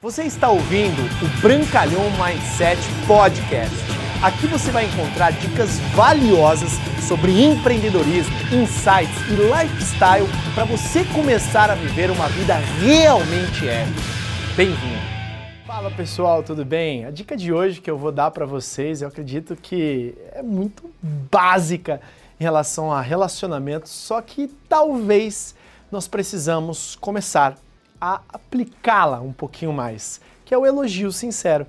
Você está ouvindo o Brancalhão Mindset Podcast. Aqui você vai encontrar dicas valiosas sobre empreendedorismo, insights e lifestyle para você começar a viver uma vida realmente épica. Bem-vindo! Fala pessoal, tudo bem? A dica de hoje que eu vou dar para vocês, eu acredito que é muito básica em relação a relacionamentos, só que talvez nós precisamos começar a aplicá-la um pouquinho mais, que é o elogio sincero.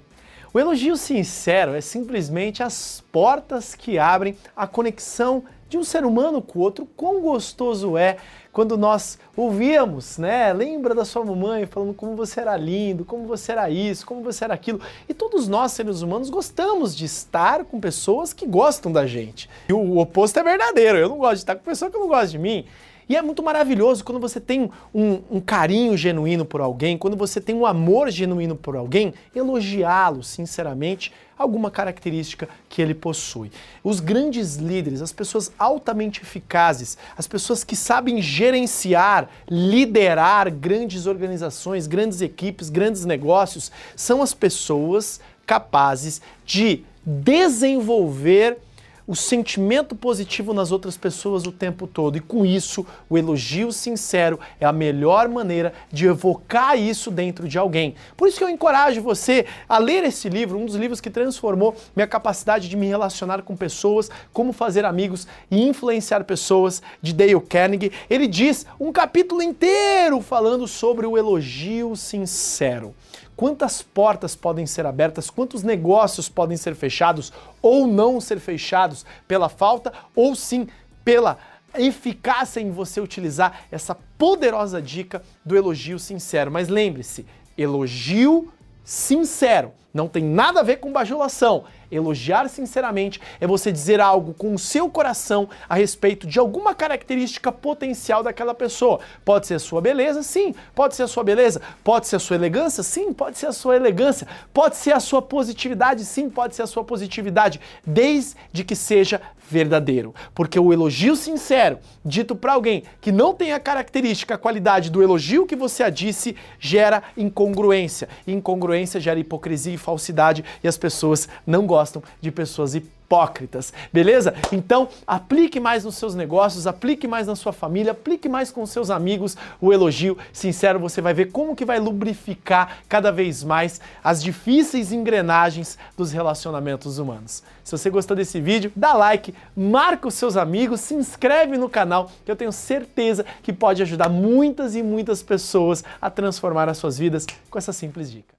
O elogio sincero é simplesmente as portas que abrem a conexão de um ser humano com o outro. Quão gostoso é quando nós ouvíamos, né? Lembra da sua mamãe falando como você era lindo, como você era isso, como você era aquilo. E todos nós, seres humanos, gostamos de estar com pessoas que gostam da gente. E o oposto é verdadeiro. Eu não gosto de estar com pessoa que não gosta de mim. E é muito maravilhoso quando você tem um, um carinho genuíno por alguém, quando você tem um amor genuíno por alguém, elogiá-lo sinceramente alguma característica que ele possui. Os grandes líderes, as pessoas altamente eficazes, as pessoas que sabem gerenciar, liderar grandes organizações, grandes equipes, grandes negócios, são as pessoas capazes de desenvolver o sentimento positivo nas outras pessoas o tempo todo. E com isso, o elogio sincero é a melhor maneira de evocar isso dentro de alguém. Por isso que eu encorajo você a ler esse livro, um dos livros que transformou minha capacidade de me relacionar com pessoas, como fazer amigos e influenciar pessoas, de Dale Carnegie. Ele diz um capítulo inteiro falando sobre o elogio sincero quantas portas podem ser abertas, quantos negócios podem ser fechados ou não ser fechados pela falta ou sim pela eficácia em você utilizar essa poderosa dica do elogio sincero. Mas lembre-se, elogio sincero não tem nada a ver com bajulação. Elogiar sinceramente é você dizer algo com o seu coração a respeito de alguma característica potencial daquela pessoa. Pode ser a sua beleza, sim. Pode ser a sua beleza. Pode ser a sua elegância, sim. Pode ser a sua elegância. Pode ser a sua positividade, sim. Pode ser a sua positividade, desde que seja verdadeiro. Porque o elogio sincero, dito para alguém que não tem a característica, a qualidade do elogio que você a disse, gera incongruência. incongruência gera hipocrisia falsidade e as pessoas não gostam de pessoas hipócritas, beleza? Então, aplique mais nos seus negócios, aplique mais na sua família, aplique mais com seus amigos o elogio sincero, você vai ver como que vai lubrificar cada vez mais as difíceis engrenagens dos relacionamentos humanos. Se você gostou desse vídeo, dá like, marca os seus amigos, se inscreve no canal, que eu tenho certeza que pode ajudar muitas e muitas pessoas a transformar as suas vidas com essa simples dica.